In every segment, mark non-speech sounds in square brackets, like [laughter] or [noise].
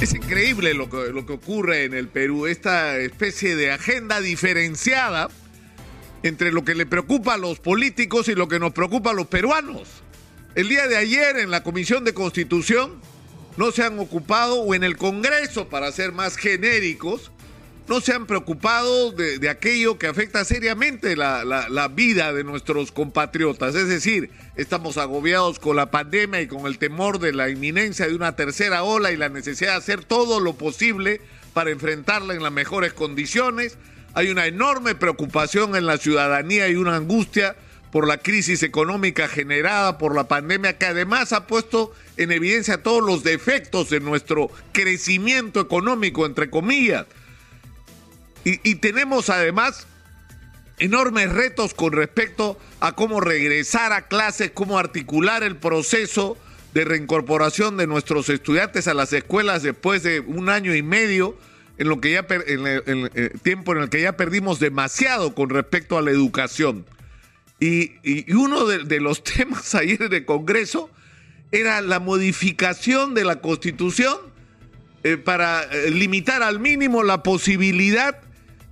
Es increíble lo que, lo que ocurre en el Perú, esta especie de agenda diferenciada entre lo que le preocupa a los políticos y lo que nos preocupa a los peruanos. El día de ayer en la Comisión de Constitución no se han ocupado, o en el Congreso, para ser más genéricos, no se han preocupado de, aquello que afecta seriamente la, la, vida de nuestros compatriotas. Es decir, estamos agobiados con la pandemia y con el temor de la inminencia de una tercera ola y la necesidad de hacer todo lo posible para enfrentarla en las mejores condiciones. Hay una enorme preocupación en la ciudadanía y una angustia por la crisis económica generada por la pandemia que además ha puesto en evidencia todos los defectos de nuestro crecimiento económico, entre comillas y, tenemos además enormes retos con respecto a cómo regresar a clases, cómo articular el proceso de reincorporación de nuestros estudiantes a las escuelas después de un año y medio, en lo que ya en el, eh, tiempo en el que ya perdimos demasiado con respecto a la educación. Y, uno de, los [laughs] temas ayer en el Congreso era la modificación de la Constitución eh, para eh, limitar al mínimo la posibilidad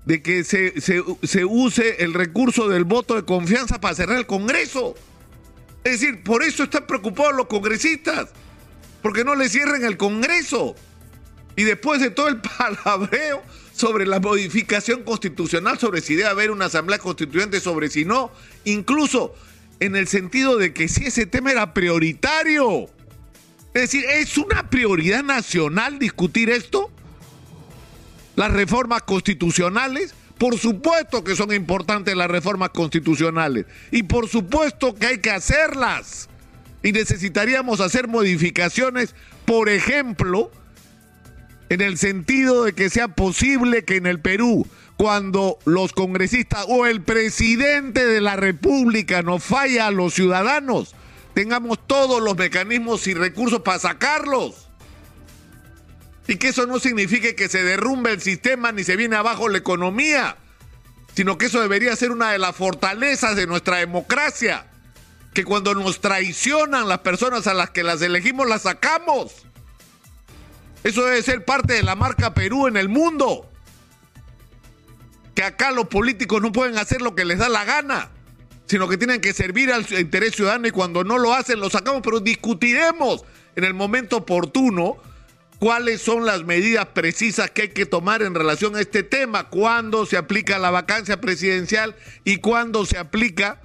de que se, se, use el recurso del voto de confianza para cerrar el Congreso. Es decir, por eso están preocupados los congresistas, porque no le cierren el Congreso. Y después de todo el [laughs] palabreo sobre la modificación constitucional, sobre si debe haber una asamblea constituyente, sobre si no, incluso en el sentido de que si ese tema era prioritario. Es decir, ¿es una prioridad nacional discutir esto? Las reformas constitucionales. Por supuesto que son importantes las reformas constitucionales y por supuesto que hay que hacerlas. Y necesitaríamos hacer modificaciones, por ejemplo, en el sentido de que sea posible que en el Perú, cuando los congresistas o el presidente de la República nos falla a los ciudadanos, tengamos todos los mecanismos y recursos para sacarlos. Y que eso no signifique que se derrumbe el sistema ni se viene abajo la economía, sino que eso debería ser una de las fortalezas de nuestra democracia. Que cuando nos traicionan las personas a las que las elegimos, las sacamos. Eso debe ser parte de la marca Perú en el mundo. Que acá los políticos no pueden hacer lo que les da la gana, sino que tienen que servir al interés ciudadano y cuando no lo hacen, lo sacamos, pero discutiremos en el momento oportuno cuáles son las medidas precisas que hay que tomar en relación a este tema, cuándo se aplica la vacancia presidencial y cuándo se aplica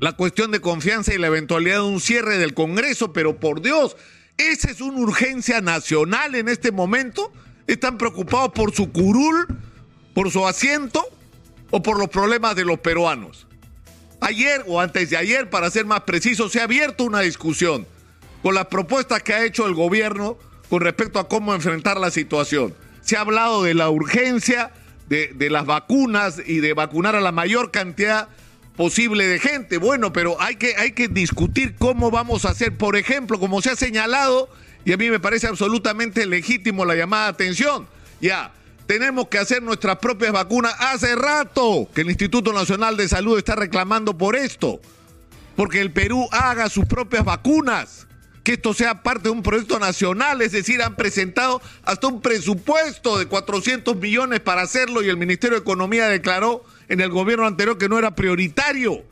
la cuestión de confianza y la eventualidad de un cierre del Congreso, pero por Dios, ¿esa es una urgencia nacional en este momento? ¿Están preocupados por su curul, por su asiento o por los problemas de los peruanos? Ayer o antes de ayer, para ser más preciso, se ha abierto una discusión con las propuestas que ha hecho el gobierno con respecto a cómo enfrentar la situación. Se ha hablado de la urgencia de, las vacunas y de vacunar a la mayor cantidad posible de gente. Bueno, pero hay que, hay que discutir cómo vamos a hacer, por ejemplo, como se ha señalado, y a mí me parece absolutamente legítimo la llamada atención. Ya, tenemos que hacer nuestras propias vacunas. Hace rato que el Instituto Nacional de Salud está reclamando por esto, porque el Perú haga sus propias vacunas que esto sea parte de un proyecto nacional, es decir, han presentado hasta un presupuesto de 400 millones para hacerlo y el Ministerio de Economía declaró en el gobierno anterior que no era prioritario.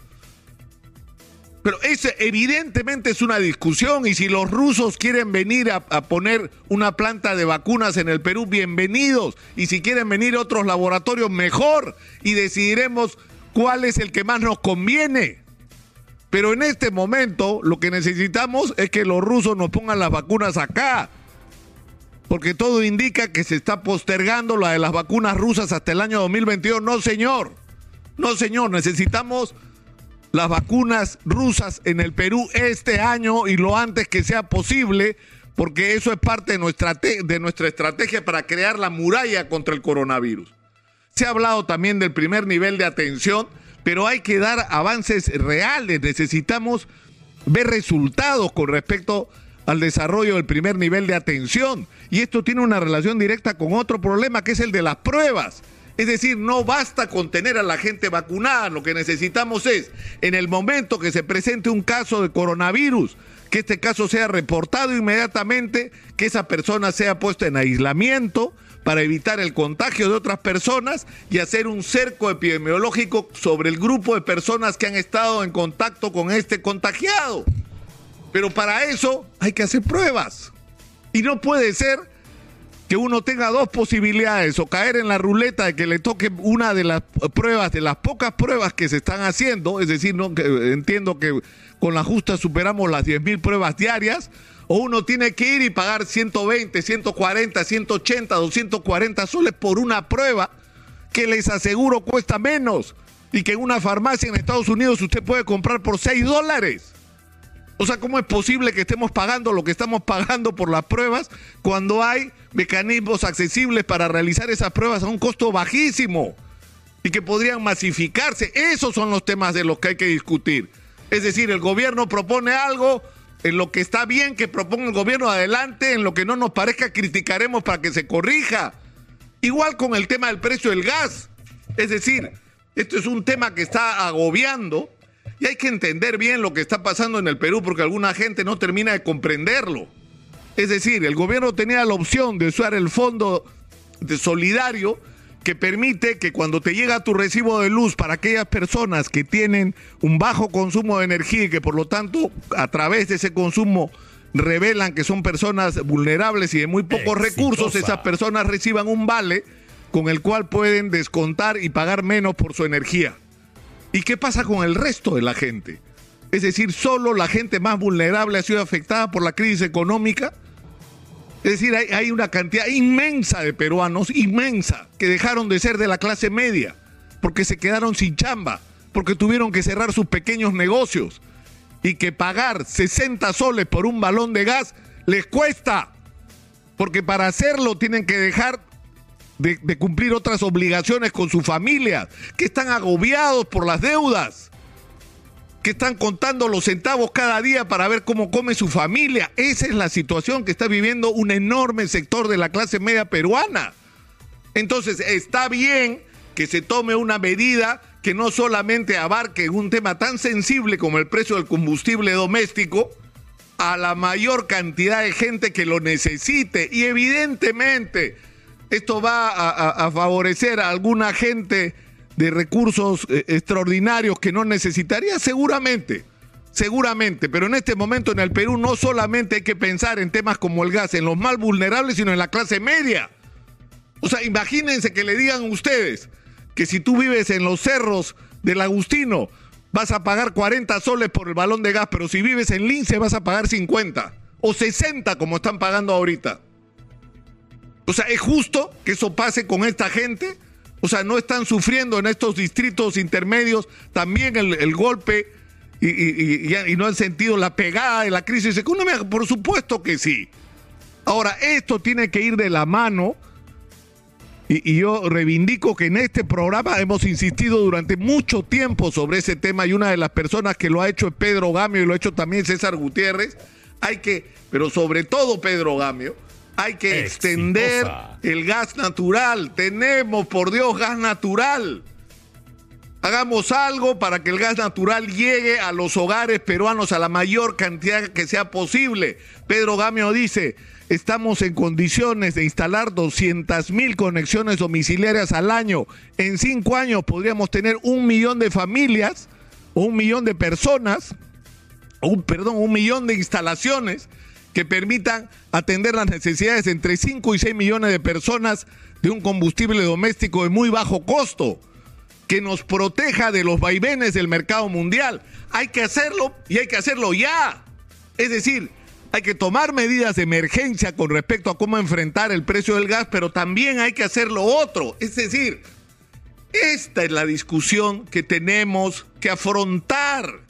Pero ese evidentemente es una discusión y si los rusos quieren venir a, a, poner una planta de vacunas en el Perú, bienvenidos. Y si quieren venir otros laboratorios, mejor. Y decidiremos cuál es el que más nos conviene. Pero en este momento lo que necesitamos es que los rusos nos pongan las vacunas acá. Porque todo indica que se está postergando la de las vacunas rusas hasta el año 2022. No, señor. No, señor. Necesitamos las vacunas rusas en el Perú este año y lo antes que sea posible, porque eso es parte de nuestra, de nuestra estrategia para crear la muralla contra el coronavirus. Se ha hablado también del primer nivel de atención pero hay que dar avances reales. Necesitamos ver resultados con respecto al desarrollo del primer nivel de atención. Y esto tiene una relación directa con otro problema, que es el de las pruebas. Es decir, no basta con tener a la gente vacunada, lo que necesitamos es, en el momento que se presente un caso de coronavirus, que este caso sea reportado inmediatamente, que esa persona sea puesta en aislamiento para evitar el contagio de otras personas y hacer un cerco epidemiológico sobre el grupo de personas que han estado en contacto con este contagiado. Pero para eso hay que hacer pruebas. Y no puede ser que uno tenga dos posibilidades o caer en la ruleta de que le toque una de las pruebas, de las pocas pruebas que se están haciendo, es decir, no, entiendo que con la justa superamos las 10.000 pruebas diarias, o uno tiene que ir y pagar 120, 140, 180, 240 soles por una prueba que les aseguro cuesta menos y que en una farmacia en Estados Unidos usted puede comprar por 6 dólares. O sea, ¿cómo es posible que estemos pagando lo que estamos pagando por las pruebas cuando hay mecanismos accesibles para realizar esas pruebas a un costo bajísimo y que podrían masificarse? Esos son los temas de los que hay que discutir. Es decir, el gobierno propone algo, en lo que está bien que proponga el gobierno adelante, en lo que no nos parezca criticaremos para que se corrija. Igual con el tema del precio del gas. Es decir, esto es un tema que está agobiando y hay que entender bien lo que está pasando en el Perú porque alguna gente no termina de comprenderlo. Es decir, el gobierno tenía la opción de usar el fondo de solidario que permite que cuando te llega tu recibo de luz para aquellas personas que tienen un bajo consumo de energía y que por lo tanto a través de ese consumo revelan que son personas vulnerables y de muy pocos recursos, esas personas reciban un vale con el cual pueden descontar y pagar menos por su energía. ¿Y qué pasa con el resto de la gente? Es decir, solo la gente más vulnerable ha sido afectada por la crisis económica. Es decir, hay, una cantidad inmensa de peruanos, inmensa, que dejaron de ser de la clase media, porque se quedaron sin chamba, porque tuvieron que cerrar sus pequeños negocios y que pagar 60 soles por un balón de gas les cuesta, porque para hacerlo tienen que dejar de, cumplir otras obligaciones con su familia, que están agobiados por las deudas, que están contando los centavos cada día para ver cómo come su familia. Esa es la situación que está viviendo un enorme sector de la clase media peruana. Entonces, está bien que se tome una medida que no solamente abarque un tema tan sensible como el precio del combustible doméstico, a la mayor cantidad de gente que lo necesite. Y evidentemente esto va a, favorecer a alguna gente de recursos eh, extraordinarios que no necesitaría, seguramente, seguramente, pero en este momento en el Perú no solamente hay que pensar en temas como el gas, en los más vulnerables, sino en la clase media. O sea, imagínense que le digan ustedes que si tú vives en los cerros del Agustino, vas a pagar 40 soles por el balón de gas, pero si vives en Lince vas a pagar 50 o 60 como están pagando ahorita. O sea, ¿es justo que eso pase con esta gente? O sea, ¿no están sufriendo en estos distritos intermedios también el, golpe y, no han sentido la pegada de la crisis? Por supuesto que sí. Ahora, esto tiene que ir de la mano y, yo reivindico que en este programa hemos insistido durante mucho tiempo sobre ese tema y una de las personas que lo ha hecho es Pedro Gamio y lo ha hecho también César Gutiérrez. Hay que, pero sobre todo Pedro Gamio, hay que extender el gas natural. Tenemos, por Dios, gas natural. Hagamos algo para que el gas natural llegue a los hogares peruanos a la mayor cantidad que sea posible. Pedro Gamio dice, estamos en condiciones de instalar 200 mil conexiones domiciliarias al año. En cinco años podríamos tener un millón de familias, un millón de personas, un, perdón, un millón de instalaciones que permitan atender las necesidades de entre 5 y 6 millones de personas de un combustible doméstico de muy bajo costo, que nos proteja de los vaivenes del mercado mundial. Hay que hacerlo y hay que hacerlo ya. Es decir, hay que tomar medidas de emergencia con respecto a cómo enfrentar el precio del gas, pero también hay que hacer lo otro. Es decir, esta es la discusión que tenemos que afrontar.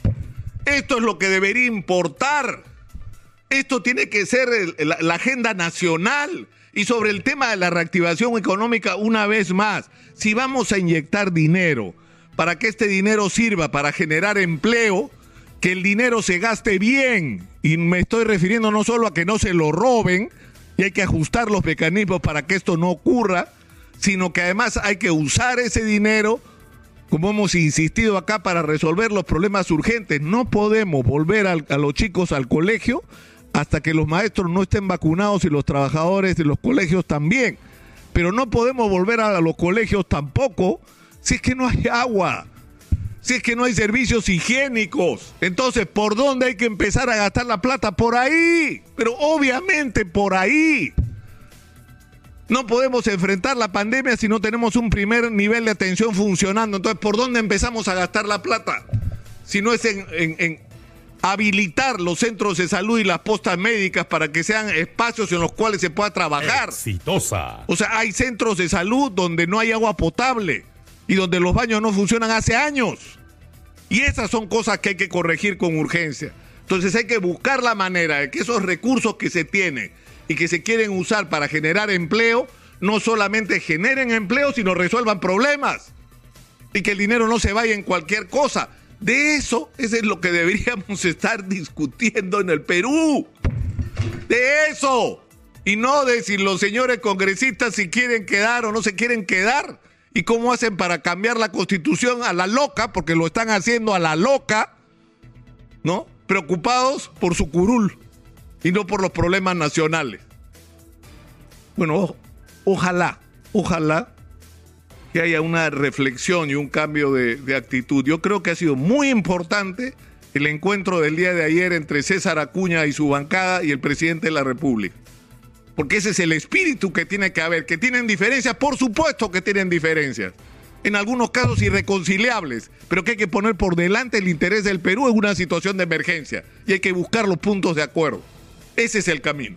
Esto es lo que debería importar. Esto tiene que ser la, agenda nacional. Y sobre el tema de la reactivación económica, una vez más, si vamos a inyectar dinero para que este dinero sirva para generar empleo, que el dinero se gaste bien. Y me estoy refiriendo no solo a que no se lo roben, y hay que ajustar los mecanismos para que esto no ocurra, sino que además hay que usar ese dinero como hemos insistido acá, para resolver los problemas urgentes. No podemos volver a los chicos al colegio hasta que los maestros no estén vacunados y los trabajadores de los colegios también. Pero no podemos volver a los colegios tampoco si es que no hay agua, si es que no hay servicios higiénicos. Entonces, ¿por dónde hay que empezar a gastar la plata? Por ahí, pero obviamente por ahí. No podemos enfrentar la pandemia si no tenemos un primer nivel de atención funcionando. Entonces, ¿por dónde empezamos a gastar la plata? Si no es en, habilitar los centros de salud y las postas médicas para que sean espacios en los cuales se pueda trabajar. Exitosa. O sea, hay centros de salud donde no hay agua potable y donde los baños no funcionan hace años. Y esas son cosas que hay que corregir con urgencia. Entonces hay que buscar la manera de que esos recursos que se tienen y que se quieren usar para generar empleo, no solamente generen empleo, sino resuelvan problemas. Y que el dinero no se vaya en cualquier cosa. De eso, eso es lo que deberíamos [laughs] estar discutiendo en el Perú. De eso. Y no de si los señores congresistas si quieren quedar o no se quieren quedar. Y cómo hacen para cambiar la constitución a la loca, porque lo están haciendo a la loca, ¿no? Preocupados por su curul y no por los problemas nacionales. Bueno, ojalá, ojalá que haya una reflexión y un cambio de, actitud. Yo creo que ha sido muy importante el encuentro del día de ayer entre César Acuña y su bancada y el presidente de la República. Porque ese es el espíritu que tiene que haber. Que tienen diferencias, por supuesto que tienen diferencias. En algunos casos irreconciliables, pero que hay que poner por delante el interés del Perú en una situación de emergencia. Y hay que buscar los puntos de acuerdo. Ese es el camino.